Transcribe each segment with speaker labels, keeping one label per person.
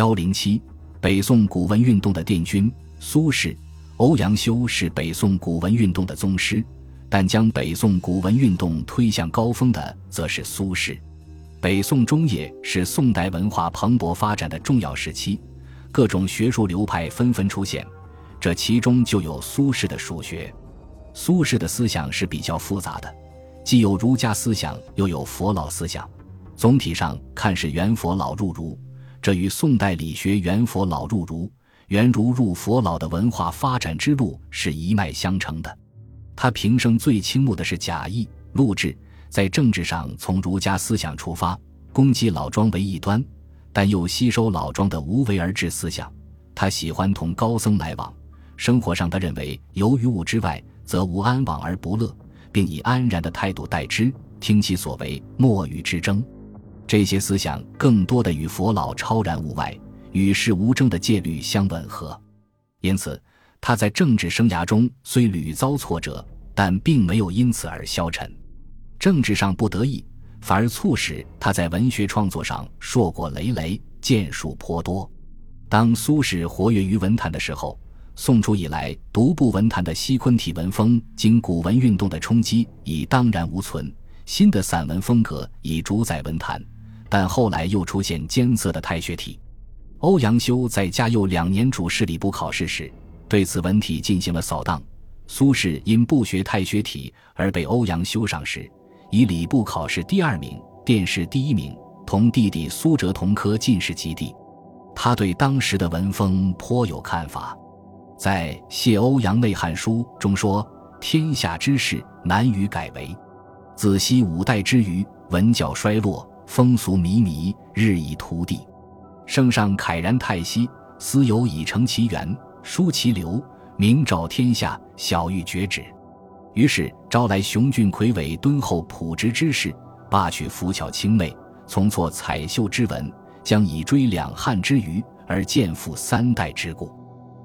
Speaker 1: 幺零七，北宋古文运动的殿军，苏轼、欧阳修是北宋古文运动的宗师，但将北宋古文运动推向高峰的，则是苏轼。北宋中叶是宋代文化蓬勃发展的重要时期，各种学术流派纷纷出现，这其中就有苏轼的蜀学。苏轼的思想是比较复杂的，既有儒家思想，又有佛老思想。总体上看是元佛老入儒，这与宋代理学元佛老入儒、元儒入佛老的文化发展之路是一脉相承的。他平生最倾慕的是贾谊、陆贽，在政治上从儒家思想出发，攻击老庄为异端，但又吸收老庄的无为而治思想。他喜欢同高僧来往，生活上他认为由于物之外，则无安往而不乐，并以安然的态度待之，听其所为，莫与之争。这些思想更多的与佛老超然物外、与世无争的戒律相吻合，因此他在政治生涯中虽屡遭挫折，但并没有因此而消沉。政治上不得意，反而促使他在文学创作上硕果累累，建树颇多。当苏轼活跃于文坛的时候，宋初以来独步文坛的西昆体文风，经古文运动的冲击，已荡然无存，新的散文风格已主宰文坛。但后来又出现艰涩的太学体。欧阳修在嘉佑两年主事礼部考试时，对此文体进行了扫荡。苏轼因不学太学体而被欧阳修赏识，以礼部考试第二名、殿试第一名，同弟弟苏辙同科进士及第。他对当时的文风颇有看法，在《谢欧阳内汉书》中说：“天下之事难于改为，子昔五代之余，文教衰落。”风俗靡靡，日益涂地。圣上慨然叹息：“思有以成其源，疏其流，明昭天下，晓欲绝止。”于是招来雄俊魁伟、敦厚朴直之士，罢取浮巧清媚、从错彩绣之文，将以追两汉之余，而见复三代之故。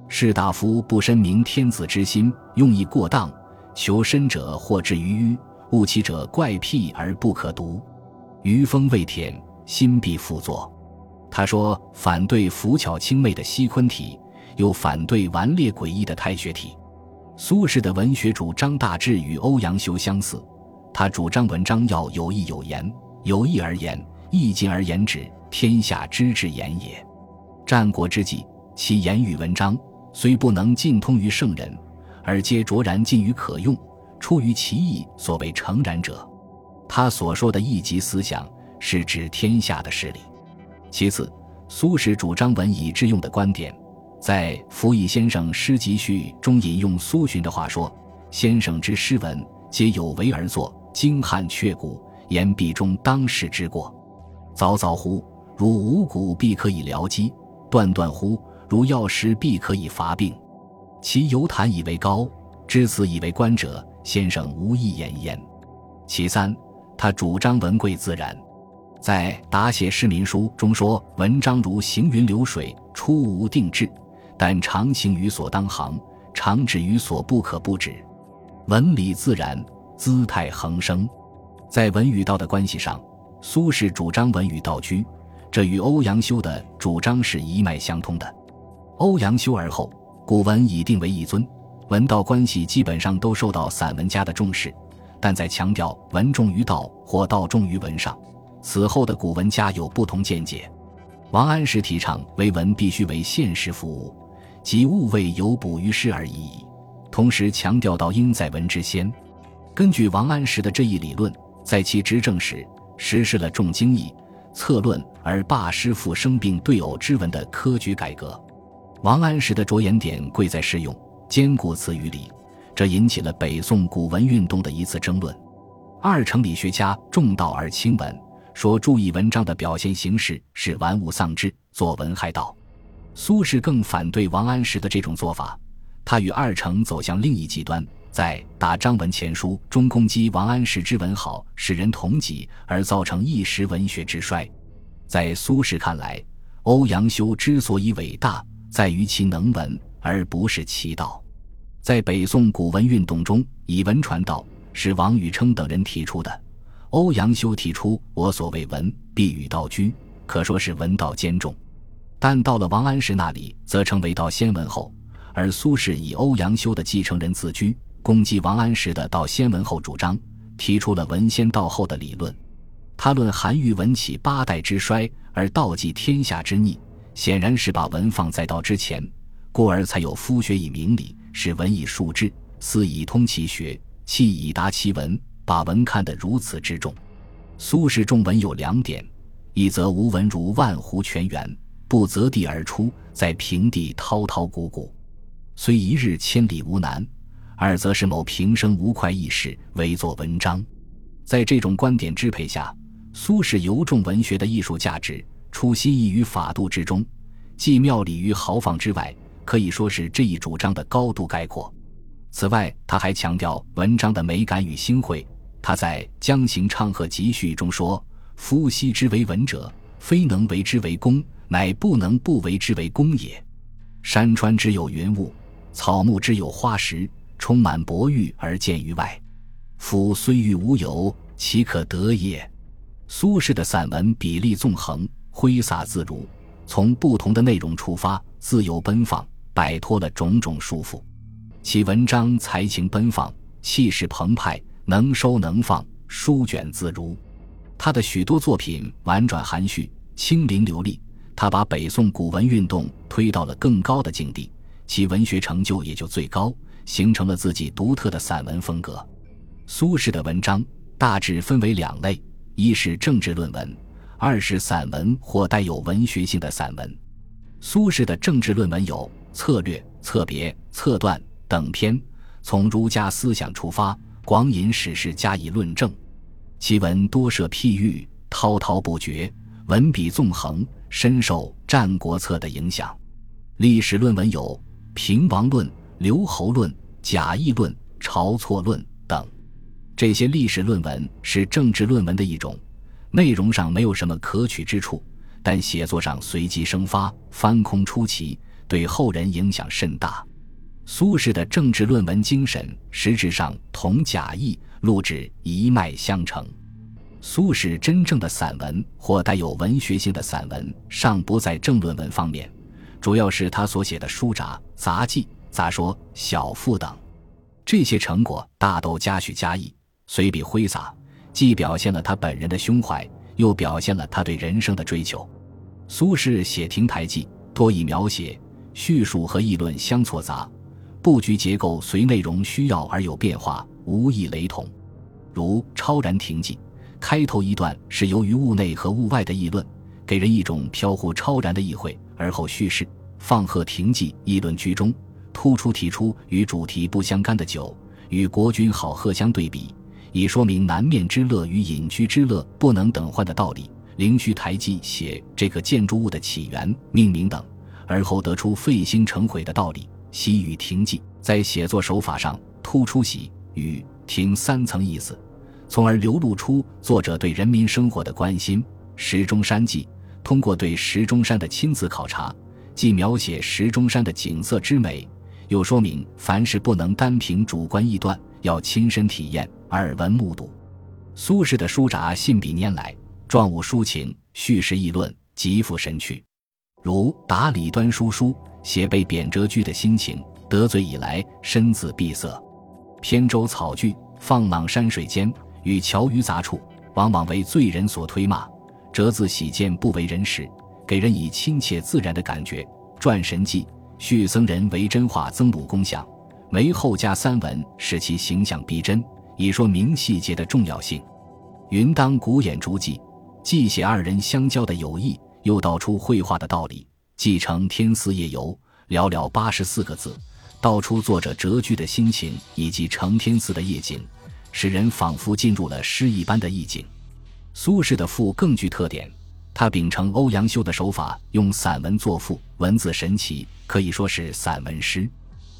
Speaker 1: 士大夫不深明天子之心，用意过当，求深者或至于迂，误其者怪僻而不可读。余风未舔，心必复作。他说：“反对浮巧清媚的西昆体，又反对顽劣诡异的太学体。”苏轼的文学主张大致与欧阳修相似，他主张文章要有意有言，有意而言，意尽而言止，天下之至言也。战国之际，其言语文章虽不能尽通于圣人，而皆卓然近于可用，出于其意，所谓诚然者。他所说的一级思想，是指天下的势力。其次，苏轼主张文以致用的观点，在《福义先生诗集序》中引用苏洵的话说：“先生之诗文，皆有为而作，精悍却古，言必中当世之过。凿凿乎，如五谷必可以疗饥；断断乎，如药石必可以伐病。其犹谈以为高，知此以为观者，先生无一言焉。”其三。他主张文贵自然，在《答写市民书》中说：“文章如行云流水，出无定志，但常行于所当行，常止于所不可不止。文理自然，姿态横生。”在文与道的关系上，苏轼主张文与道居，这与欧阳修的主张是一脉相通的。欧阳修而后，古文已定为一尊，文道关系基本上都受到散文家的重视。但在强调文重于道或道重于文上，此后的古文家有不同见解。王安石提倡为文必须为现实服务，即物为有补于诗而已矣。同时强调道应在文之先。根据王安石的这一理论，在其执政时实施了重经义、策论而罢诗赋生病对偶之文的科举改革。王安石的着眼点贵在适用，兼顾词与理。这引起了北宋古文运动的一次争论。二程理学家重道而轻文，说注意文章的表现形式是玩物丧志，作文害道。苏轼更反对王安石的这种做法，他与二程走向另一极端，在《答张文前书》中攻击王安石之文好，使人同己，而造成一时文学之衰。在苏轼看来，欧阳修之所以伟大，在于其能文，而不是其道。在北宋古文运动中，以文传道是王禹偁等人提出的。欧阳修提出“我所谓文，必与道居”，可说是文道兼重。但到了王安石那里，则成为道先文后，而苏轼以欧阳修的继承人自居，攻击王安石的道先文后主张，提出了文先道后的理论。他论韩愈文起八代之衰，而道继天下之逆，显然是把文放在道之前，故而才有夫学以明理，使文以述志，思以通其学，气以达其文，把文看得如此之重。苏轼重文有两点：一则无文如万湖泉源，不择地而出，在平地滔滔汩汩，虽一日千里无难；二则是某平生无快意事，唯作文章。在这种观点支配下。苏轼尤重文学的艺术价值，出心意于法度之中，既妙理于豪放之外，可以说是这一主张的高度概括。此外，他还强调文章的美感与兴会。他在《江行唱和集序》中说：“夫昔之为文者，非能为之为功，乃不能不为之为功也。山川之有云雾，草木之有花石，充满博欲而见于外。夫虽欲无有，岂可得也？”苏轼的散文比例纵横，挥洒自如，从不同的内容出发，自由奔放，摆脱了种种束缚。其文章才情奔放，气势澎湃，能收能放，书卷自如。他的许多作品婉转含蓄，清灵流利。他把北宋古文运动推到了更高的境地，其文学成就也就最高，形成了自己独特的散文风格。苏轼的文章大致分为两类。一是政治论文，二是散文或带有文学性的散文。苏轼的政治论文有《策略》《策别》《策断》等篇，从儒家思想出发，广引史实加以论证。其文多设譬喻，滔滔不绝，文笔纵横，深受《战国策》的影响。历史论文有《平王论》《刘侯论》《贾谊论》《晁错论》等。这些历史论文是政治论文的一种，内容上没有什么可取之处，但写作上随机生发，翻空出奇，对后人影响甚大。苏轼的政治论文精神实质上同贾谊、陆贽一脉相承。苏轼真正的散文或带有文学性的散文，尚不在政论文方面，主要是他所写的书札、杂记、杂说、小赋等，这些成果大都加许加意。随笔挥洒，既表现了他本人的胸怀，又表现了他对人生的追求。苏轼写亭台记，多以描写、叙述和议论相错杂，布局结构随内容需要而有变化，无异雷同。如《超然亭记》，开头一段是由于物内和物外的议论，给人一种飘忽超然的意会；而后叙事《放鹤亭记》，议论居中，突出提出与主题不相干的酒与国君好鹤相对比。以说明南面之乐与隐居之乐不能等换的道理。灵虚台记写这个建筑物的起源、命名等，而后得出废兴成毁的道理。喜与亭记在写作手法上突出喜与亭三层意思，从而流露出作者对人民生活的关心。石钟山记通过对石钟山的亲自考察，既描写石钟山的景色之美，又说明凡事不能单凭主观臆断，要亲身体验。耳闻目睹，苏轼的书札信笔拈来，状物抒情，叙事议论，极富神趣。如答李端叔书，写被贬谪居的心情，得罪以来身自闭塞；扁舟草句，放浪山水间，与樵于杂处，往往为罪人所推骂。折自喜见不为人识，给人以亲切自然的感觉。传神记，叙僧人为真化曾鲁公像，为后加三文，使其形象逼真。以说明细节的重要性。云当古眼竹记，记写二人相交的友谊，又道出绘画的道理。继承天寺夜游，寥寥八十四个字，道出作者谪居的心情以及承天寺的夜景，使人仿佛进入了诗一般的意境。苏轼的赋更具特点，他秉承欧阳修的手法，用散文作赋，文字神奇，可以说是散文诗。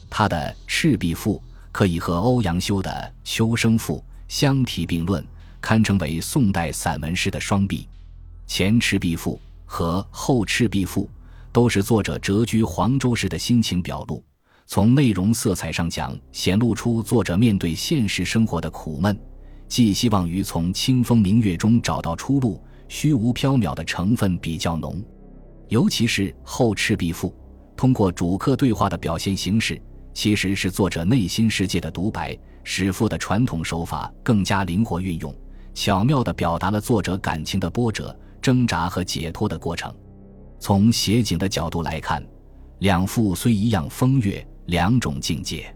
Speaker 1: 他的《赤壁赋》。可以和欧阳修的《秋声赋》相提并论，堪称为宋代散文诗的双璧。前《赤壁赋》和后《赤壁赋》都是作者谪居黄州时的心情表露。从内容色彩上讲，显露出作者面对现实生活的苦闷，寄希望于从清风明月中找到出路，虚无缥缈的成分比较浓。尤其是《后赤壁赋》，通过主客对话的表现形式，其实是作者内心世界的独白。史赋的传统手法更加灵活运用，巧妙地表达了作者感情的波折、挣扎和解脱的过程。从写景的角度来看，两赋虽一样风月，两种境界。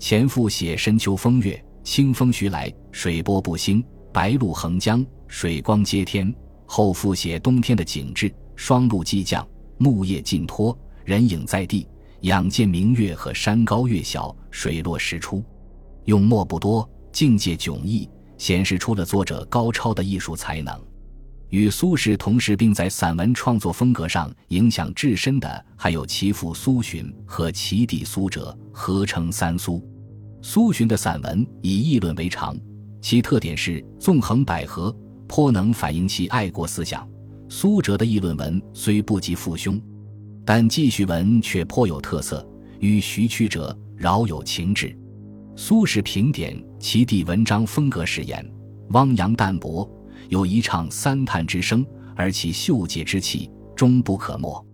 Speaker 1: 前赋写深秋风月，清风徐来，水波不兴，白露横江，水光接天；后赋写冬天的景致，霜露激降，木叶尽脱，人影在地，仰见明月和山高月小，水落石出。用墨不多，境界迥异，显示出了作者高超的艺术才能。与苏轼同时，并在散文创作风格上影响至深的，还有其父苏洵和其弟苏辙，合称三苏。苏洵的散文以议论为常，其特点是纵横捭阖，颇能反映其爱国思想。苏辙的议论文虽不及父兄，但记叙文却颇有特色，与徐曲者，饶有情致。苏轼评点其弟文章风格时言：“汪洋淡泊，有一唱三叹之声，而其秀解之气终不可没。”